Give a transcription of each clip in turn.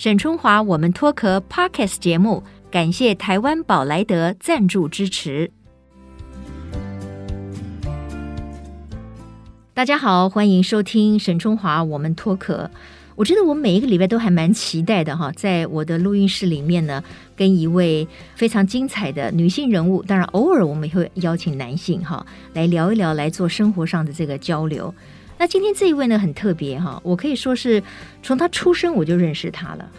沈春华，我们脱壳 Podcast 节目，感谢台湾宝莱德赞助支持。大家好，欢迎收听沈春华，我们脱壳。我觉得我每一个礼拜都还蛮期待的哈，在我的录音室里面呢，跟一位非常精彩的女性人物，当然偶尔我们也会邀请男性哈来聊一聊，来做生活上的这个交流。那今天这一位呢，很特别哈，我可以说是从他出生我就认识他了。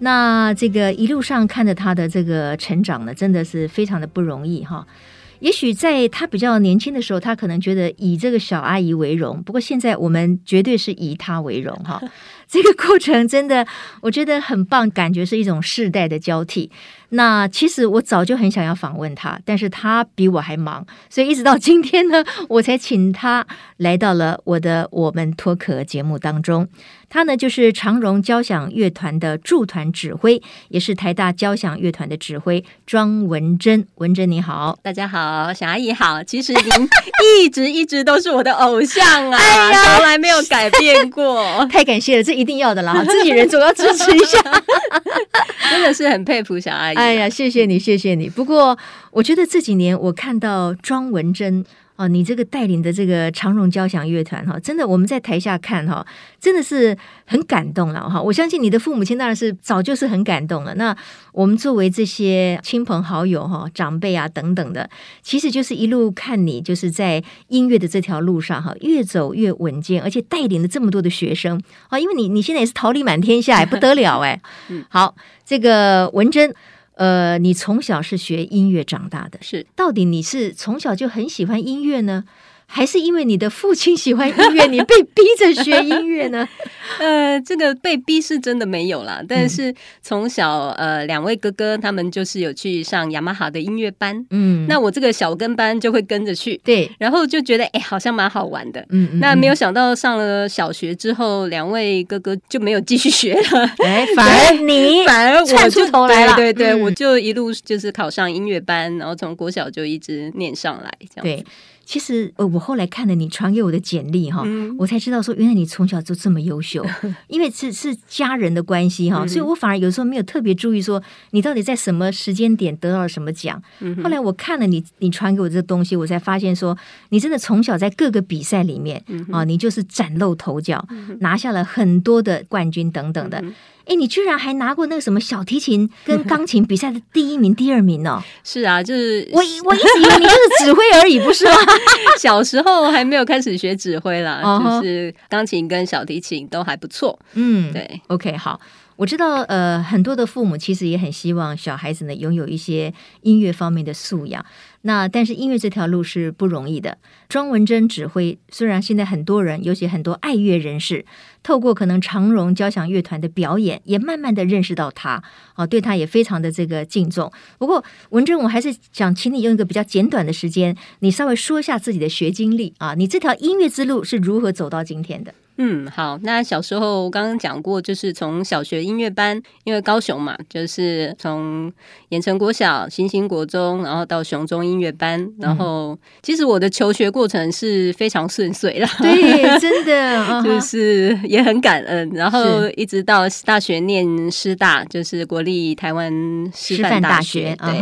那这个一路上看着他的这个成长呢，真的是非常的不容易哈。也许在他比较年轻的时候，他可能觉得以这个小阿姨为荣。不过现在我们绝对是以他为荣哈。这个过程真的我觉得很棒，感觉是一种世代的交替。那其实我早就很想要访问他，但是他比我还忙，所以一直到今天呢，我才请他来到了我的我们脱壳节目当中。他呢，就是长荣交响乐团的驻团指挥，也是台大交响乐团的指挥庄文珍。文珍你好，大家好，小阿姨好。其实您一直一直都是我的偶像啊，从来没有改变过。太感谢了，这一定要的啦，自己人总要支持一下。真的是很佩服小阿姨。哎呀，谢谢你，谢谢你。不过我觉得这几年我看到庄文珍。哦，你这个带领的这个长荣交响乐团哈，真的我们在台下看哈，真的是很感动了哈。我相信你的父母亲当然是早就是很感动了。那我们作为这些亲朋好友哈、长辈啊等等的，其实就是一路看你就是在音乐的这条路上哈，越走越稳健，而且带领了这么多的学生啊，因为你你现在也是桃李满天下，还不得了哎。好，这个文珍。呃，你从小是学音乐长大的，是？到底你是从小就很喜欢音乐呢？还是因为你的父亲喜欢音乐，你被逼着学音乐呢？呃，这个被逼是真的没有啦。但是从小，呃，两位哥哥他们就是有去上雅马哈的音乐班，嗯，那我这个小跟班就会跟着去，对，然后就觉得哎，好像蛮好玩的，嗯，那没有想到上了小学之后，两位哥哥就没有继续学了，哎，反而你 反而我出头来了，对对对，我就一路就是考上音乐班，然后从国小就一直念上来，这样对。其实，呃，我后来看了你传给我的简历哈，嗯、我才知道说，原来你从小就这么优秀，因为是是家人的关系哈，嗯、所以我反而有时候没有特别注意说你到底在什么时间点得到了什么奖。嗯、后来我看了你你传给我这东西，我才发现说，你真的从小在各个比赛里面、啊，你就是崭露头角，嗯、拿下了很多的冠军等等的。嗯哎，你居然还拿过那个什么小提琴跟 钢琴比赛的第一名、第二名哦？是啊，就是我我一直以为你就是指挥而已，不是吗？小时候还没有开始学指挥啦，uh huh. 就是钢琴跟小提琴都还不错。嗯，对，OK，好。我知道，呃，很多的父母其实也很希望小孩子呢拥有一些音乐方面的素养。那但是音乐这条路是不容易的。庄文珍指挥，虽然现在很多人，尤其很多爱乐人士，透过可能长荣交响乐团的表演，也慢慢的认识到他，啊，对他也非常的这个敬重。不过文珍，我还是想请你用一个比较简短的时间，你稍微说一下自己的学经历啊，你这条音乐之路是如何走到今天的？嗯，好。那小时候我刚刚讲过，就是从小学音乐班，因为高雄嘛，就是从盐城国小、新兴国中，然后到雄中音乐班。然后，其实我的求学过程是非常顺遂 的，对，真的，就是也很感恩。然后一直到大学念师大，就是国立台湾师范大学。对，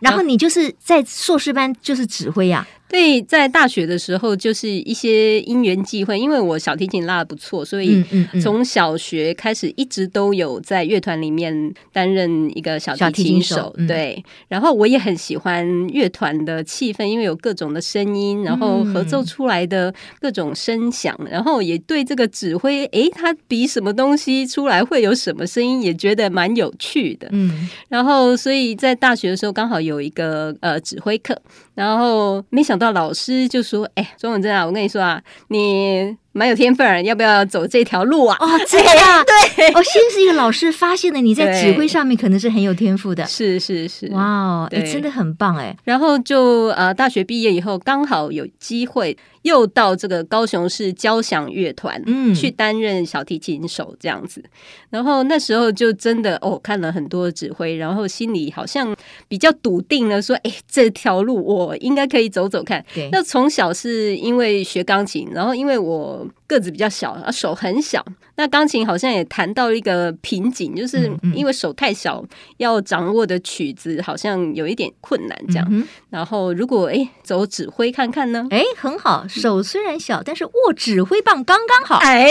然后你就是在硕士班就是指挥呀。对，在大学的时候，就是一些因缘际会，因为我小提琴拉的不错，所以从小学开始一直都有在乐团里面担任一个小提琴手。手嗯、对，然后我也很喜欢乐团的气氛，因为有各种的声音，然后合奏出来的各种声响，嗯、然后也对这个指挥，诶，他比什么东西出来会有什么声音，也觉得蛮有趣的。嗯，然后所以在大学的时候刚好有一个呃指挥课。然后没想到老师就说：“哎，庄文正啊，我跟你说啊，你蛮有天分，要不要走这条路啊？”哦，这样对，哦，先是一个老师发现了你在指挥上面可能是很有天赋的，是是是，哇哦，哎，真的很棒哎。然后就呃，大学毕业以后刚好有机会。又到这个高雄市交响乐团，嗯，去担任小提琴手这样子，然后那时候就真的哦，看了很多指挥，然后心里好像比较笃定了，说，哎，这条路我应该可以走走看。对，那从小是因为学钢琴，然后因为我后个子比较小，手很小。那钢琴好像也谈到一个瓶颈，就是因为手太小，要掌握的曲子好像有一点困难这样。嗯、然后如果哎走指挥看看呢？哎，很好，手虽然小，但是握指挥棒刚刚好。哎，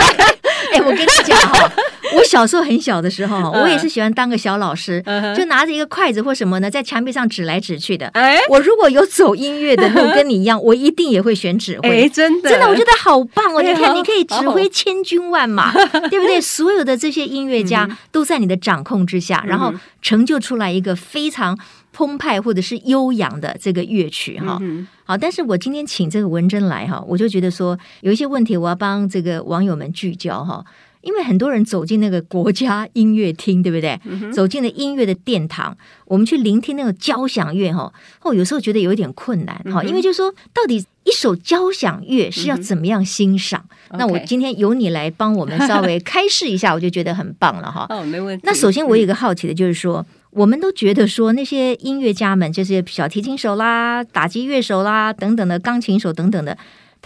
哎，我跟你讲哈，我小时候很小的时候，我也是喜欢当个小老师，就拿着一个筷子或什么呢，在墙壁上指来指去的。哎，我如果有走音乐的路，跟你一样，我一定也会选指挥。哎真的，真的，我觉得好棒哦！你看，你可以指挥千军万马，对不对？所有的这些音乐家都在你的掌控之下，然后成就出来一个非常澎湃或者是悠扬的这个乐曲哈。好，但是我今天请这个文珍来哈，我就觉得说有一些问题，我要帮这个网友们聚焦哈。因为很多人走进那个国家音乐厅，对不对？嗯、走进了音乐的殿堂，我们去聆听那个交响乐，哈，哦，有时候觉得有一点困难，哈、嗯，因为就是说，到底一首交响乐是要怎么样欣赏？嗯、那我今天由你来帮我们稍微开示一下，我就觉得很棒了，哈。哦，没问题。那首先我有一个好奇的就是说，嗯、我们都觉得说那些音乐家们，就是小提琴手啦、打击乐手啦等等的，钢琴手等等的。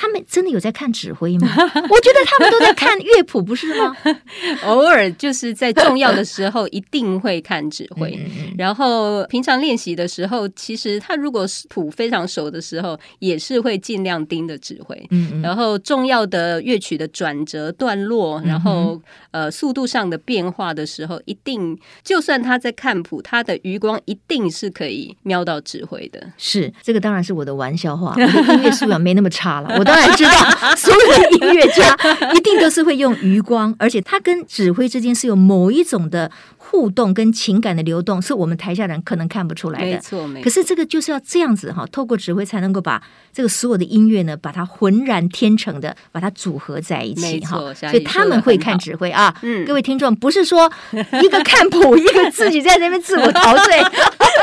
他们真的有在看指挥吗？我觉得他们都在看乐谱，不是吗？偶尔就是在重要的时候一定会看指挥，然后平常练习的时候，其实他如果是谱非常熟的时候，也是会尽量盯着指挥。然后重要的乐曲的转折段落，然后呃速度上的变化的时候，一定就算他在看谱，他的余光一定是可以瞄到指挥的。是这个当然是我的玩笑话，我的音乐素养没那么差了。我。当然知道，所有的音乐家一定都是会用余光，而且他跟指挥之间是有某一种的互动跟情感的流动，是我们台下人可能看不出来的。没错，没错。可是这个就是要这样子哈，透过指挥才能够把这个所有的音乐呢，把它浑然天成的把它组合在一起哈。所以他们会看指挥啊。嗯，各位听众，不是说一个看谱，一个自己在那边自我陶醉，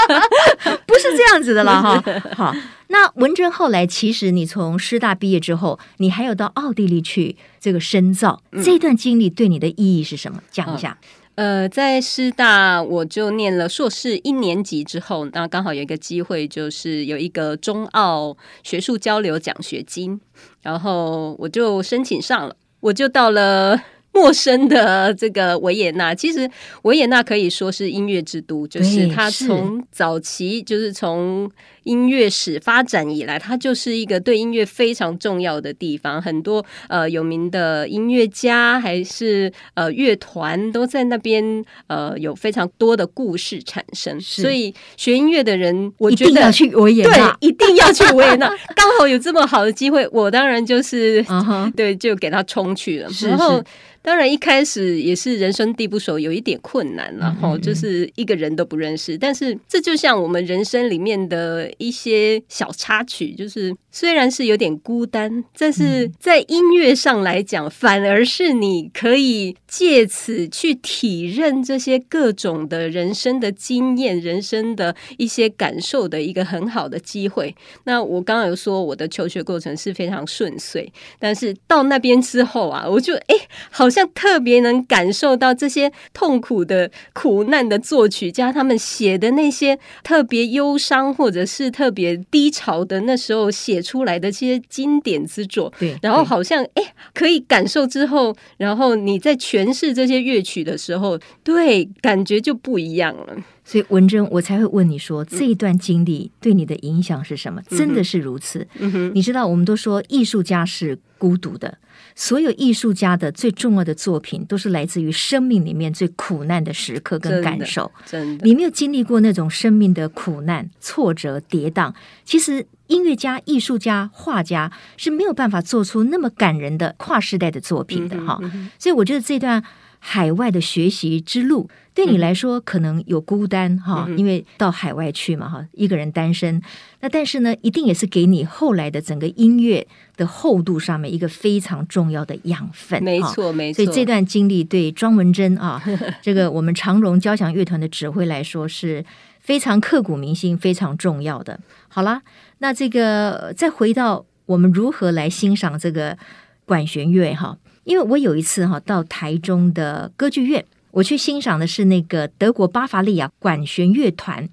不是这样子的了哈。好。那文珍后来，其实你从师大毕业之后，你还有到奥地利去这个深造，嗯、这段经历对你的意义是什么？讲一下。呃，在师大我就念了硕士一年级之后，那刚好有一个机会，就是有一个中澳学术交流奖学金，然后我就申请上了，我就到了。陌生的这个维也纳，其实维也纳可以说是音乐之都，就是它从早期就是从音乐史发展以来，它就是一个对音乐非常重要的地方。很多呃有名的音乐家还是呃乐团都在那边，呃有非常多的故事产生。所以学音乐的人，我觉得要去维也纳，对，一定要去维也纳。刚好有这么好的机会，我当然就是、uh huh. 对，就给他冲去了。然后。当然，一开始也是人生地不熟，有一点困难，然后就是一个人都不认识。但是这就像我们人生里面的一些小插曲，就是虽然是有点孤单，但是在音乐上来讲，反而是你可以借此去体认这些各种的人生的经验、人生的一些感受的一个很好的机会。那我刚刚有说我的求学过程是非常顺遂，但是到那边之后啊，我就哎，好。像特别能感受到这些痛苦的苦难的作曲家，他们写的那些特别忧伤或者是特别低潮的那时候写出来的这些经典之作，对，然后好像哎，可以感受之后，然后你在诠释这些乐曲的时候，对，感觉就不一样了。所以文珍，我才会问你说，这一段经历对你的影响是什么？真的是如此。嗯，你知道，我们都说艺术家是孤独的。所有艺术家的最重要的作品，都是来自于生命里面最苦难的时刻跟感受。真的，真的，你没有经历过那种生命的苦难、挫折、跌宕，其实音乐家、艺术家、画家是没有办法做出那么感人的跨时代的作品的哈。嗯嗯、所以我觉得这段海外的学习之路。对你来说可能有孤单哈，因为到海外去嘛哈，一个人单身。那但是呢，一定也是给你后来的整个音乐的厚度上面一个非常重要的养分。没错，没错。所以这段经历对庄文珍啊，这个我们长荣交响乐团的指挥来说是非常刻骨铭心、非常重要的。好了，那这个再回到我们如何来欣赏这个管弦乐哈，因为我有一次哈到台中的歌剧院。我去欣赏的是那个德国巴伐利亚管弦乐团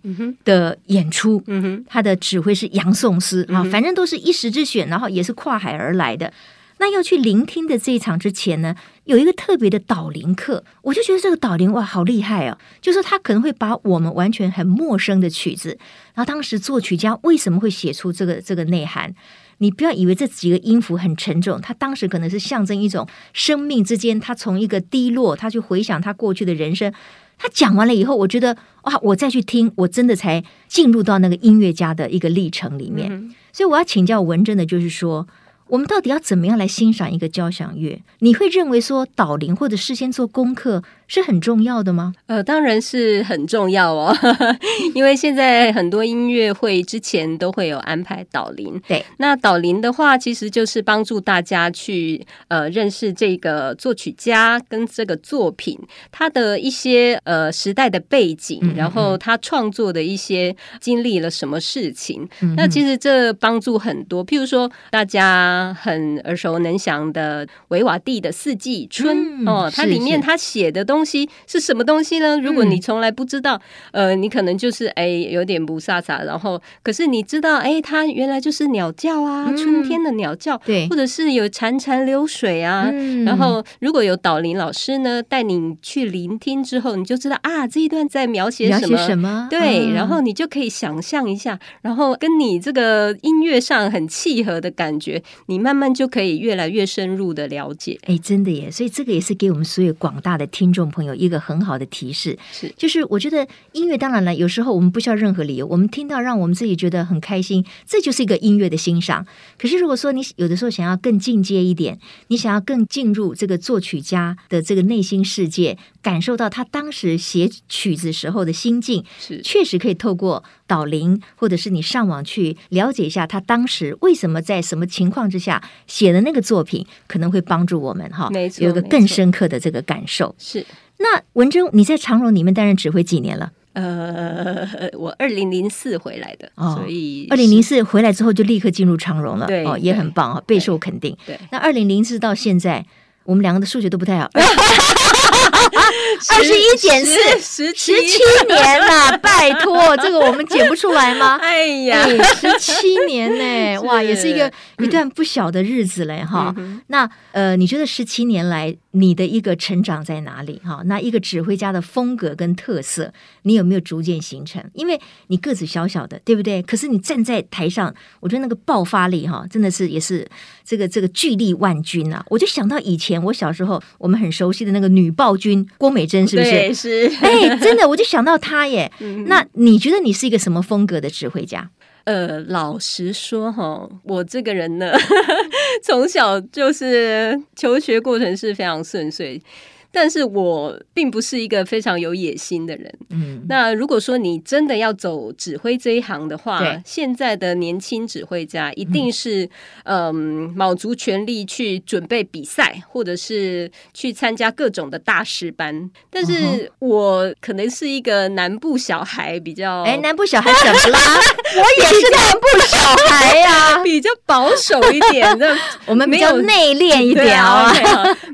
的演出，嗯哼他的指挥是杨颂斯啊，反正都是一时之选，然后也是跨海而来的。那要去聆听的这一场之前呢，有一个特别的导灵课，我就觉得这个导灵哇，好厉害哦！就是他可能会把我们完全很陌生的曲子，然后当时作曲家为什么会写出这个这个内涵？你不要以为这几个音符很沉重，他当时可能是象征一种生命之间，他从一个低落，他去回想他过去的人生。他讲完了以后，我觉得哇，我再去听，我真的才进入到那个音乐家的一个历程里面。嗯、所以我要请教文真的，就是说。我们到底要怎么样来欣赏一个交响乐？你会认为说导聆或者事先做功课是很重要的吗？呃，当然是很重要哦，因为现在很多音乐会之前都会有安排导聆。对，那导聆的话，其实就是帮助大家去呃认识这个作曲家跟这个作品他的一些呃时代的背景，嗯嗯嗯，然后他创作的一些经历了什么事情。那其实这帮助很多，譬如说大家。很耳熟能详的维瓦蒂的《四季春》哦，它里面他写的东西是什么东西呢？如果你从来不知道，呃，你可能就是哎有点不飒飒，然后可是你知道，哎，它原来就是鸟叫啊，春天的鸟叫，对，或者是有潺潺流水啊。然后如果有导林老师呢带你去聆听之后，你就知道啊这一段在描写什么什么，对，然后你就可以想象一下，然后跟你这个音乐上很契合的感觉。你慢慢就可以越来越深入的了解，哎，真的耶！所以这个也是给我们所有广大的听众朋友一个很好的提示，是，就是我觉得音乐当然了，有时候我们不需要任何理由，我们听到让我们自己觉得很开心，这就是一个音乐的欣赏。可是如果说你有的时候想要更进阶一点，你想要更进入这个作曲家的这个内心世界，感受到他当时写曲子时候的心境，是，确实可以透过导聆，或者是你上网去了解一下他当时为什么在什么情况之下写的那个作品，可能会帮助我们哈，没错，有一个更深刻的这个感受。是。那文珍，你在长荣里面担任指挥几年了？呃，我二零零四回来的，哦、所以二零零四回来之后就立刻进入长荣了，对，哦，也很棒啊，备受肯定。对，那二零零四到现在，我们两个的数学都不太好。二十一减四，十七年了，拜托，这个我们减不出来吗？哎呀，十七年呢，哇，也是一个一段不小的日子嘞，哈。那呃，你觉得十七年来你的一个成长在哪里？哈，那一个指挥家的风格跟特色，你有没有逐渐形成？因为你个子小小的，对不对？可是你站在台上，我觉得那个爆发力，哈，真的是也是这个这个巨力万钧啊！我就想到以前我小时候，我们很熟悉的那个女暴君郭美。珍是不是？对，是。哎，真的，我就想到她耶。那你觉得你是一个什么风格的指挥家？呃，老实说哈，我这个人呢，从小就是求学过程是非常顺遂。但是我并不是一个非常有野心的人。嗯，那如果说你真的要走指挥这一行的话，对现在的年轻指挥家一定是嗯，卯、呃、足全力去准备比赛，或者是去参加各种的大师班。但是我可能是一个南部小孩，比较哎，南部小孩怎么啦？我也是南部小孩呀、啊，比较保守一点的。我们比较内敛一点啊，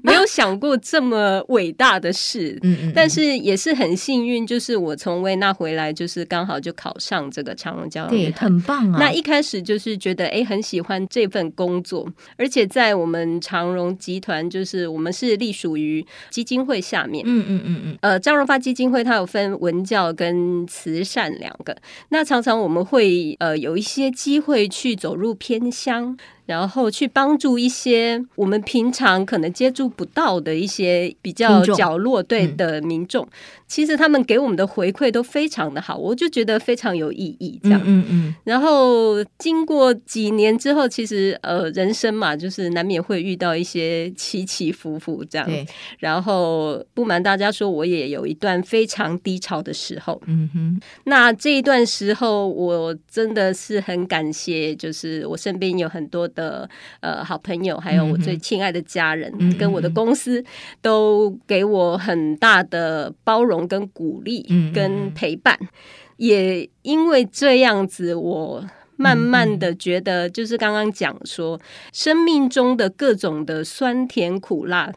没有想过这么。伟大的事，嗯嗯，但是也是很幸运，就是我从维纳回来，就是刚好就考上这个长荣交响乐团，对，很棒啊。那一开始就是觉得，哎，很喜欢这份工作，而且在我们长荣集团，就是我们是隶属于基金会下面，嗯嗯嗯嗯，呃，张荣发基金会它有分文教跟慈善两个，那常常我们会呃有一些机会去走入偏乡。然后去帮助一些我们平常可能接触不到的一些比较角落对的民众。嗯其实他们给我们的回馈都非常的好，我就觉得非常有意义。这样，嗯嗯。嗯，然后经过几年之后，其实呃，人生嘛，就是难免会遇到一些起起伏伏这样。对。然后不瞒大家说，我也有一段非常低潮的时候。嗯哼。那这一段时候，我真的是很感谢，就是我身边有很多的呃好朋友，还有我最亲爱的家人，嗯、跟我的公司都给我很大的包容。跟鼓励，跟陪伴，也因为这样子，我慢慢的觉得，就是刚刚讲说，生命中的各种的酸甜苦辣，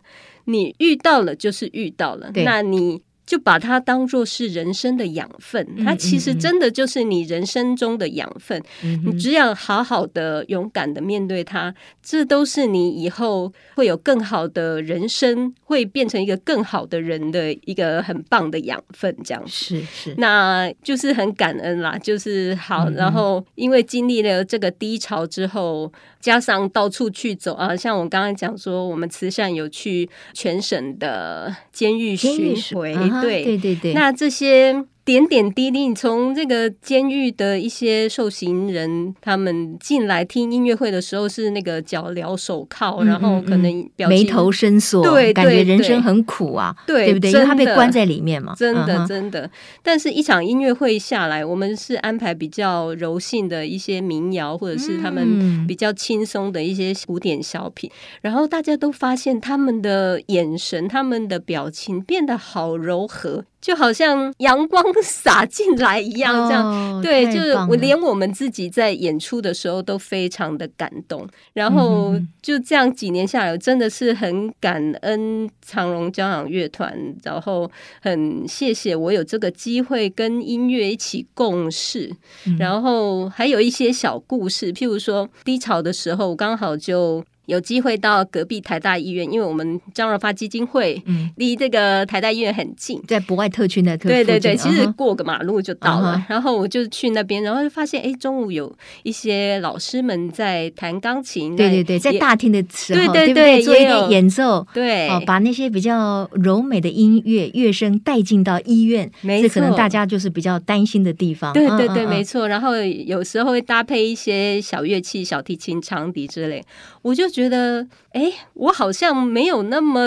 你遇到了就是遇到了，那你。就把它当做是人生的养分。嗯、它其实真的就是你人生中的养分。嗯、你只要好好的、勇敢的面对它，这都是你以后会有更好的人生，会变成一个更好的人的一个很棒的养分。这样是是，那就是很感恩啦。就是好，嗯、然后因为经历了这个低潮之后。加上到处去走啊，像我刚刚讲说，我们慈善有去全省的监狱巡回，对对对对，那这些。点点滴滴，你从这个监狱的一些受刑人，他们进来听音乐会的时候，是那个脚镣手铐，嗯、然后可能表情眉头深锁，对，感觉人生很苦啊，对，对不对？因为他被关在里面嘛，真的真的。但是，一场音乐会下来，我们是安排比较柔性的一些民谣，或者是他们比较轻松的一些古典小品，嗯、然后大家都发现他们的眼神、他们的表情变得好柔和。就好像阳光洒进来一样，这样、哦、对，就是我连我们自己在演出的时候都非常的感动。然后就这样几年下来，我真的是很感恩长荣交响乐团，然后很谢谢我有这个机会跟音乐一起共事。嗯、然后还有一些小故事，譬如说低潮的时候，我刚好就。有机会到隔壁台大医院，因为我们张荣发基金会离这个台大医院很近，在博爱特区那特对对对，其实过个马路就到了。Uh huh. 然后我就去那边，然后就发现，哎，中午有一些老师们在弹钢琴。对对对，在大厅的时候，对对对，做一点演奏，对，哦，把那些比较柔美的音乐乐声带进到医院，没错，这可能大家就是比较担心的地方。对对对，没错。然后有时候会搭配一些小乐器，小提琴、长笛之类，我就觉觉得。哎，我好像没有那么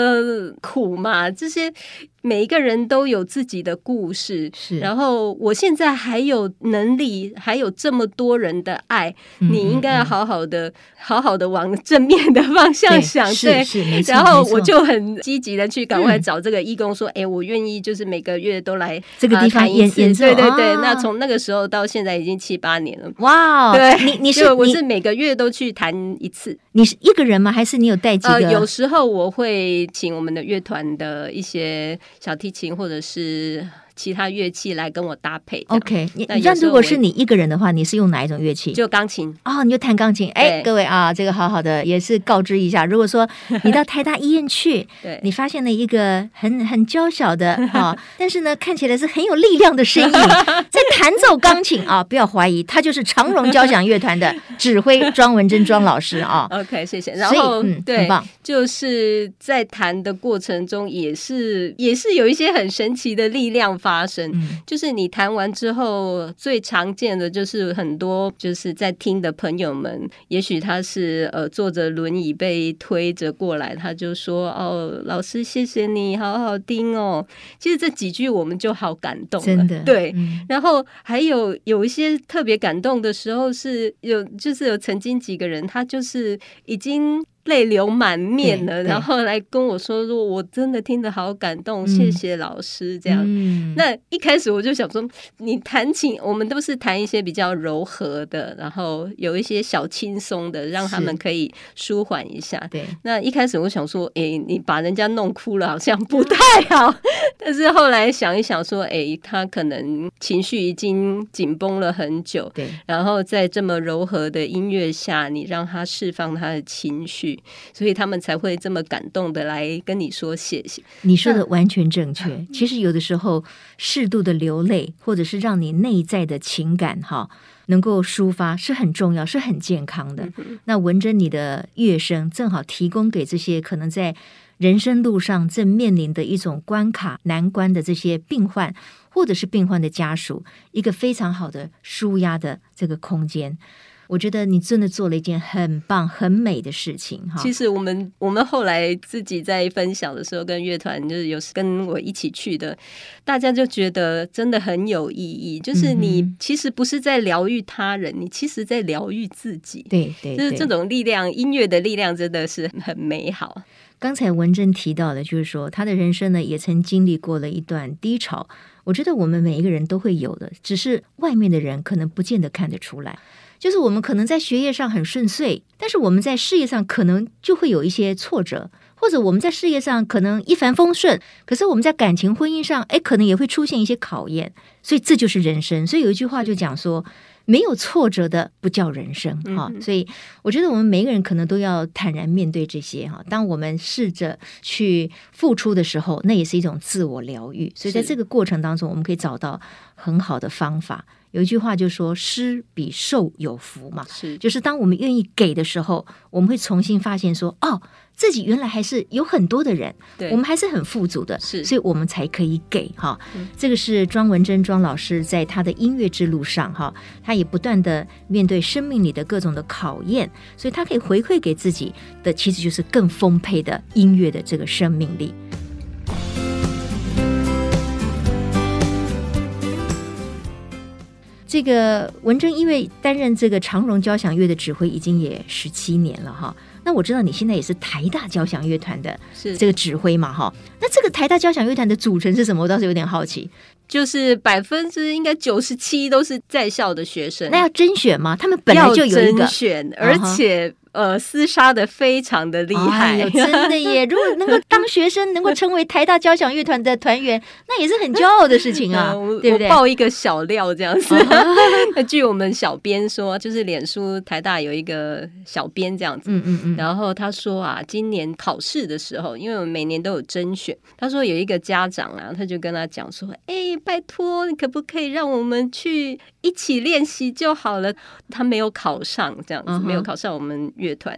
苦嘛，这些。每一个人都有自己的故事，是。然后我现在还有能力，还有这么多人的爱，嗯、你应该要好好的、嗯、好好的往正面的方向想，对。是。然后我就很积极的去赶快找这个义工，说：“哎、嗯，我愿意，就是每个月都来这个地方演演奏。”对对对。啊、那从那个时候到现在已经七八年了。哇，对，你你是 我是每个月都去弹一次。你是一个人吗？还是你有带几个？呃，有时候我会请我们的乐团的一些。小提琴，或者是。其他乐器来跟我搭配。OK，你那如果是你一个人的话，你是用哪一种乐器？就钢琴哦，你就弹钢琴。哎，各位啊，这个好好的也是告知一下。如果说你到台大医院去，对，你发现了一个很很娇小的啊，但是呢看起来是很有力量的身影 在弹奏钢琴啊，不要怀疑，他就是长荣交响乐团的指挥庄文珍庄老师啊。OK，谢谢。然后嗯，对，很棒，就是在弹的过程中，也是也是有一些很神奇的力量。发生就是你谈完之后，最常见的就是很多就是在听的朋友们，也许他是呃坐着轮椅被推着过来，他就说：“哦，老师谢谢你，好好听哦。”其实这几句我们就好感动了，真的对。然后还有有一些特别感动的时候，是有就是有曾经几个人，他就是已经。泪流满面了，然后来跟我说：“说我真的听得好感动，嗯、谢谢老师。”这样，嗯、那一开始我就想说：“你弹琴，我们都是弹一些比较柔和的，然后有一些小轻松的，让他们可以舒缓一下。”对。那一开始我想说：“哎，你把人家弄哭了，好像不太好。”但是后来想一想，说：“哎，他可能情绪已经紧绷了很久，对。然后在这么柔和的音乐下，你让他释放他的情绪。”所以他们才会这么感动的来跟你说谢谢。你说的完全正确。其实有的时候适度的流泪，或者是让你内在的情感哈能够抒发，是很重要，是很健康的。嗯、那闻着你的乐声正好提供给这些可能在人生路上正面临的一种关卡难关的这些病患，或者是病患的家属，一个非常好的舒压的这个空间。我觉得你真的做了一件很棒、很美的事情哈。其实我们我们后来自己在分享的时候，跟乐团就是有跟我一起去的，大家就觉得真的很有意义。就是你其实不是在疗愈他人，你其实在疗愈自己。对对，就是这种力量，音乐的力量真的是很美好。刚才文珍提到的，就是说他的人生呢，也曾经历过了一段低潮。我觉得我们每一个人都会有的，只是外面的人可能不见得看得出来。就是我们可能在学业上很顺遂，但是我们在事业上可能就会有一些挫折，或者我们在事业上可能一帆风顺，可是我们在感情婚姻上，哎，可能也会出现一些考验。所以这就是人生。所以有一句话就讲说。没有挫折的不叫人生哈，所以我觉得我们每个人可能都要坦然面对这些哈。当我们试着去付出的时候，那也是一种自我疗愈。所以在这个过程当中，我们可以找到很好的方法。有一句话就说：“施比受有福”嘛，是，就是当我们愿意给的时候，我们会重新发现说：“哦。”自己原来还是有很多的人，对，我们还是很富足的，是，所以我们才可以给哈。嗯、这个是庄文珍庄老师在他的音乐之路上哈，他也不断的面对生命里的各种的考验，所以他可以回馈给自己的，其实就是更丰沛的音乐的这个生命力。这个文征因为担任这个长荣交响乐的指挥，已经也十七年了哈。那我知道你现在也是台大交响乐团的这个指挥嘛，哈。那这个台大交响乐团的组成是什么？我倒是有点好奇。就是百分之应该九十七都是在校的学生。那要甄选吗？他们本来就有一个甄选，而且。呃，厮杀的非常的厉害，哦，真的耶！如果能够当学生，能够成为台大交响乐团的团员，那也是很骄傲的事情啊，嗯、对不对？爆一个小料这样子。那 据我们小编说，就是脸书台大有一个小编这样子，嗯嗯嗯。然后他说啊，今年考试的时候，因为我们每年都有甄选，他说有一个家长啊，他就跟他讲说，哎，拜托，你可不可以让我们去一起练习就好了？他没有考上，这样子，嗯、没有考上我们。乐团，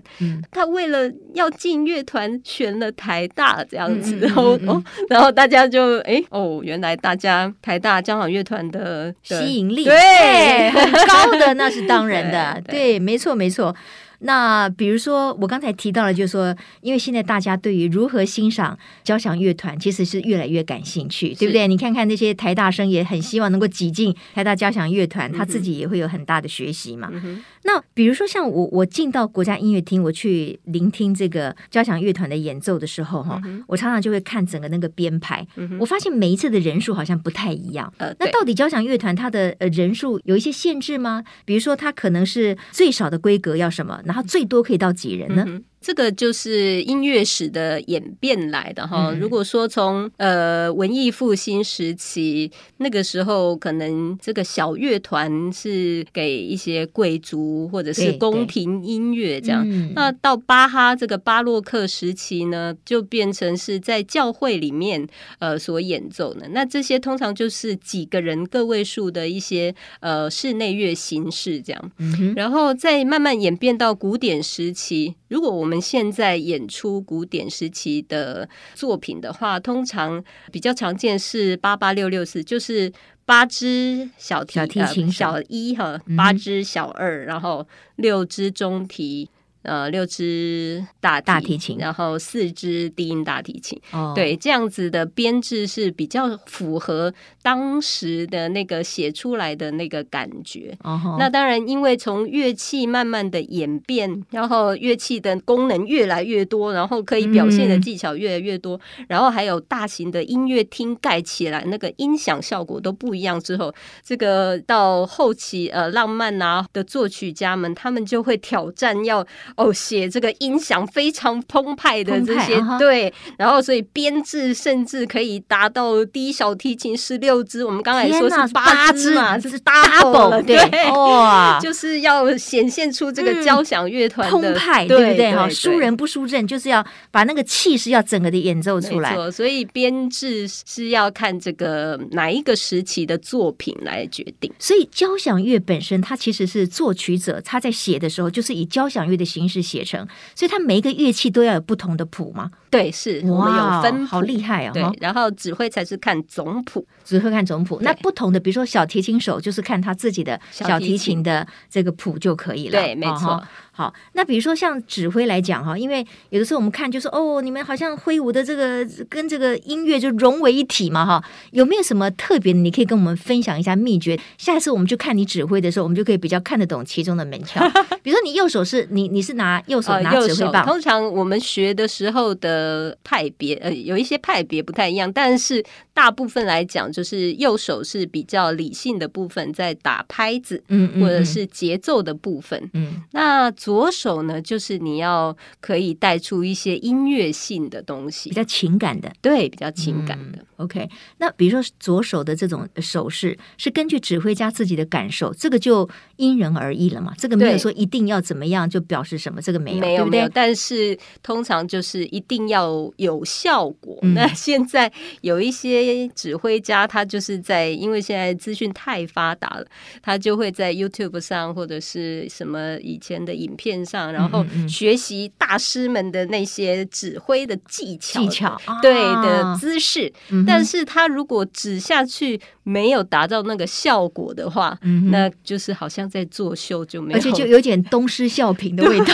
他为了要进乐团，选了台大这样子，然后哦，然后大家就哎哦，原来大家台大交响乐团的吸引力对很高的，那是当然的，对，没错，没错。那比如说，我刚才提到了，就是说，因为现在大家对于如何欣赏交响乐团，其实是越来越感兴趣，对不对？你看看那些台大生也很希望能够挤进台大交响乐团，他自己也会有很大的学习嘛。嗯、那比如说，像我我进到国家音乐厅，我去聆听这个交响乐团的演奏的时候，哈、嗯，我常常就会看整个那个编排，嗯、我发现每一次的人数好像不太一样。呃，那到底交响乐团它的呃人数有一些限制吗？比如说，它可能是最少的规格要什么？然后最多可以到几人呢？这个就是音乐史的演变来的哈。如果说从呃文艺复兴时期那个时候，可能这个小乐团是给一些贵族或者是宫廷音乐这样。那到巴哈这个巴洛克时期呢，就变成是在教会里面呃所演奏的。那这些通常就是几个人个位数的一些呃室内乐形式这样。然后再慢慢演变到古典时期，如果我们现在演出古典时期的作品的话，通常比较常见是八八六六四，就是八支小提，小提琴、呃、小一哈，八支小二，然后六支中提。呃，六支大大提琴，然后四支低音大提琴，哦、对，这样子的编制是比较符合当时的那个写出来的那个感觉。哦、那当然，因为从乐器慢慢的演变，然后乐器的功能越来越多，然后可以表现的技巧越来越多，嗯、然后还有大型的音乐厅盖起来，那个音响效果都不一样之后，这个到后期呃浪漫啊的作曲家们，他们就会挑战要。哦，写这个音响非常澎湃的这些，对，然后所以编制甚至可以达到低小提琴十六支，我们刚才说是八支嘛，这是 double，对，哇，就是要显现出这个交响乐团的澎湃，对不对？哈，输人不输阵，就是要把那个气势要整个的演奏出来。没错，所以编制是要看这个哪一个时期的作品来决定。所以交响乐本身，它其实是作曲者他在写的时候，就是以交响乐的形式写成，所以它每一个乐器都要有不同的谱吗？对，是我们有分谱，好厉害啊、哦！对，然后指挥才是看总谱，指挥看总谱。那不同的，比如说小提琴手，就是看他自己的小提琴的这个谱就可以了。对，没错。好，那比如说像指挥来讲哈，因为有的时候我们看就是哦，你们好像挥舞的这个跟这个音乐就融为一体嘛哈，有没有什么特别的？你可以跟我们分享一下秘诀。下一次我们就看你指挥的时候，我们就可以比较看得懂其中的门窍。比如说你右手是你你是拿右手拿指挥棒，通常我们学的时候的派别呃有一些派别不太一样，但是大部分来讲，就是右手是比较理性的部分，在打拍子，嗯，或者是节奏的部分，嗯，那左手呢，就是你要可以带出一些音乐性的东西，比较情感的，对，比较情感的。嗯、OK，那比如说左手的这种手势，是根据指挥家自己的感受，这个就因人而异了嘛？这个没有说一定要怎么样就表示什么，这个没有，没有，对不对？但是通常就是一定要有效果。嗯、那现在有一些指挥家，他就是在因为现在资讯太发达了，他就会在 YouTube 上或者是什么以前的影片上，然后学习大师们的那些指挥的技巧、技巧，对的姿势。啊、但是他如果指下去没有达到那个效果的话，嗯、那就是好像在作秀，就没有，而且就有点东施效颦的味道。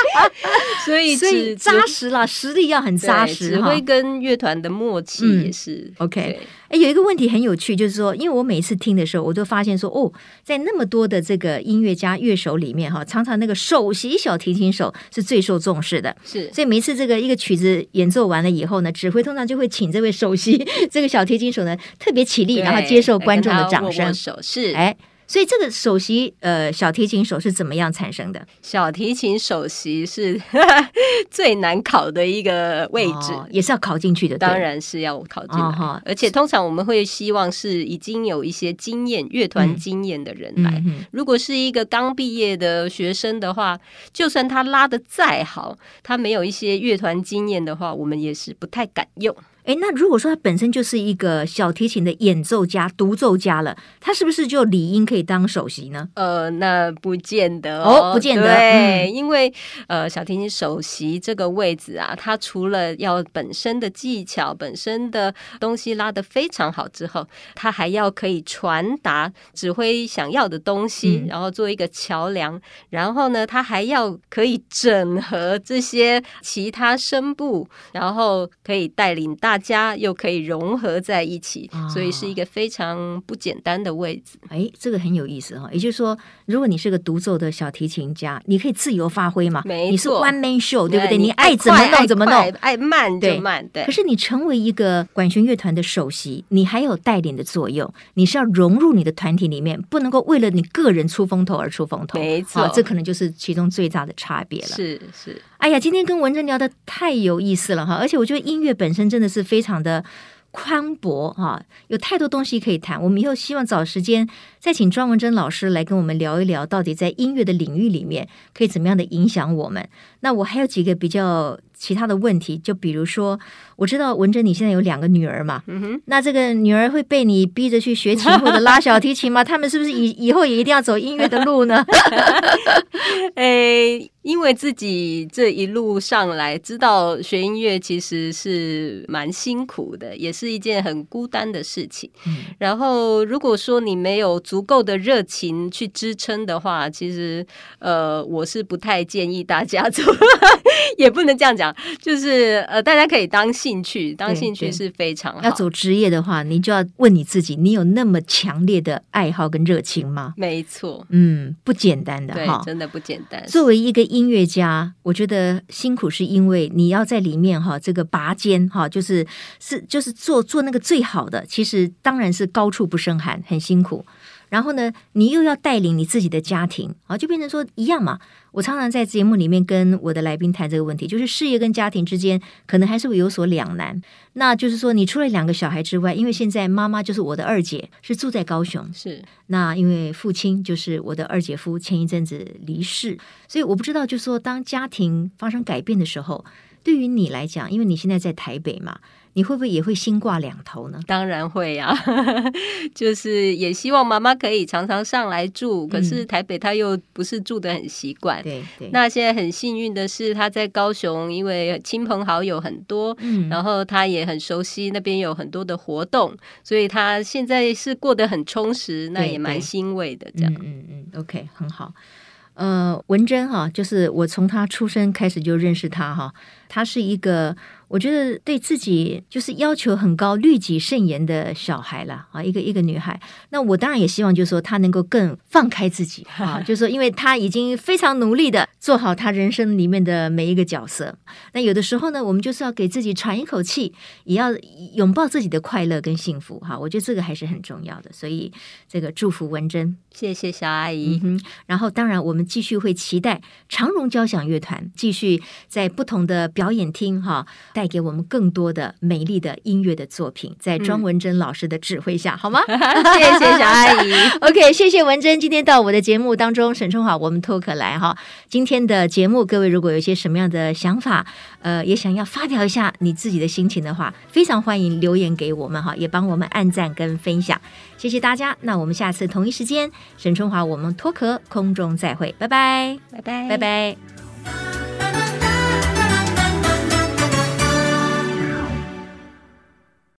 所以，所以扎实啦，实力要很扎实。指挥跟乐团的默契也是、嗯、OK。哎，有一个问题很有趣，就是说，因为我每次听的时候，我都发现说，哦，在那么多的这个音乐家乐手里面，哈，常常那个首席小提琴手是最受重视的。是，所以每一次这个一个曲子演奏完了以后呢，指挥通常就会请这位首席 这个小提琴手呢特别起立，然后接受观众的掌声。握握手是，哎。所以这个首席呃小提琴手是怎么样产生的？小提琴首席是 最难考的一个位置，哦、也是要考进去的。当然是要考进来，哦、而且通常我们会希望是已经有一些经验、乐团经验的人来。嗯、如果是一个刚毕业的学生的话，就算他拉的再好，他没有一些乐团经验的话，我们也是不太敢用。哎，那如果说他本身就是一个小提琴的演奏家、独奏家了，他是不是就理应可以当首席呢？呃，那不见得哦，哦不见得。对，嗯、因为呃，小提琴首席这个位置啊，他除了要本身的技巧、本身的东西拉得非常好之后，他还要可以传达指挥想要的东西，嗯、然后做一个桥梁。然后呢，他还要可以整合这些其他声部，然后可以带领大。大家又可以融合在一起，哦、所以是一个非常不简单的位置。哎，这个很有意思哈。也就是说，如果你是个独奏的小提琴家，你可以自由发挥嘛。你是 one man show，对不对？你爱怎么弄怎么弄，爱慢就慢。对。可是你成为一个管弦乐团的首席，你还有带领的作用，你是要融入你的团体里面，不能够为了你个人出风头而出风头。没错，这可能就是其中最大的差别了。是是。哎呀，今天跟文珍聊的太有意思了哈，而且我觉得音乐本身真的是非常的宽博哈，有太多东西可以谈。我们以后希望找时间再请庄文珍老师来跟我们聊一聊，到底在音乐的领域里面可以怎么样的影响我们。那我还有几个比较其他的问题，就比如说，我知道文珍你现在有两个女儿嘛，那这个女儿会被你逼着去学琴或者拉小提琴吗？他们是不是以以后也一定要走音乐的路呢？诶。因为自己这一路上来，知道学音乐其实是蛮辛苦的，也是一件很孤单的事情。嗯、然后，如果说你没有足够的热情去支撑的话，其实呃，我是不太建议大家走。也不能这样讲，就是呃，大家可以当兴趣，当兴趣是非常好。要走职业的话，你就要问你自己，你有那么强烈的爱好跟热情吗？没错，嗯，不简单的哈，真的不简单。作为一个音乐家，我觉得辛苦是因为你要在里面哈，这个拔尖哈，就是是就是做做那个最好的，其实当然是高处不胜寒，很辛苦。然后呢，你又要带领你自己的家庭，啊，就变成说一样嘛。我常常在节目里面跟我的来宾谈这个问题，就是事业跟家庭之间可能还是会有所两难。那就是说，你除了两个小孩之外，因为现在妈妈就是我的二姐，是住在高雄，是。那因为父亲就是我的二姐夫，前一阵子离世，所以我不知道，就是说当家庭发生改变的时候，对于你来讲，因为你现在在台北嘛。你会不会也会心挂两头呢？当然会呀、啊，就是也希望妈妈可以常常上来住。可是台北她又不是住的很习惯。对对。那现在很幸运的是，她在高雄，因为亲朋好友很多，嗯，然后她也很熟悉那边有很多的活动，所以她现在是过得很充实，那也蛮欣慰的。这样，嗯嗯嗯，OK，很好。呃，文珍哈，就是我从她出生开始就认识她哈，她是一个。我觉得对自己就是要求很高、律己慎言的小孩了啊，一个一个女孩。那我当然也希望，就是说她能够更放开自己 啊，就是说，因为她已经非常努力的做好她人生里面的每一个角色。那有的时候呢，我们就是要给自己喘一口气，也要拥抱自己的快乐跟幸福哈。我觉得这个还是很重要的，所以这个祝福文珍，谢谢小阿姨。嗯，然后当然我们继续会期待长荣交响乐团继续在不同的表演厅哈。带给我们更多的美丽的音乐的作品，在庄文珍老师的指挥下，嗯、好吗？谢谢小阿姨。OK，谢谢文珍今天到我的节目当中，沈春华我们脱壳来哈。今天的节目，各位如果有一些什么样的想法，呃，也想要发表一下你自己的心情的话，非常欢迎留言给我们哈，也帮我们按赞跟分享，谢谢大家。那我们下次同一时间，沈春华我们脱壳空中再会，拜拜，拜拜，拜拜。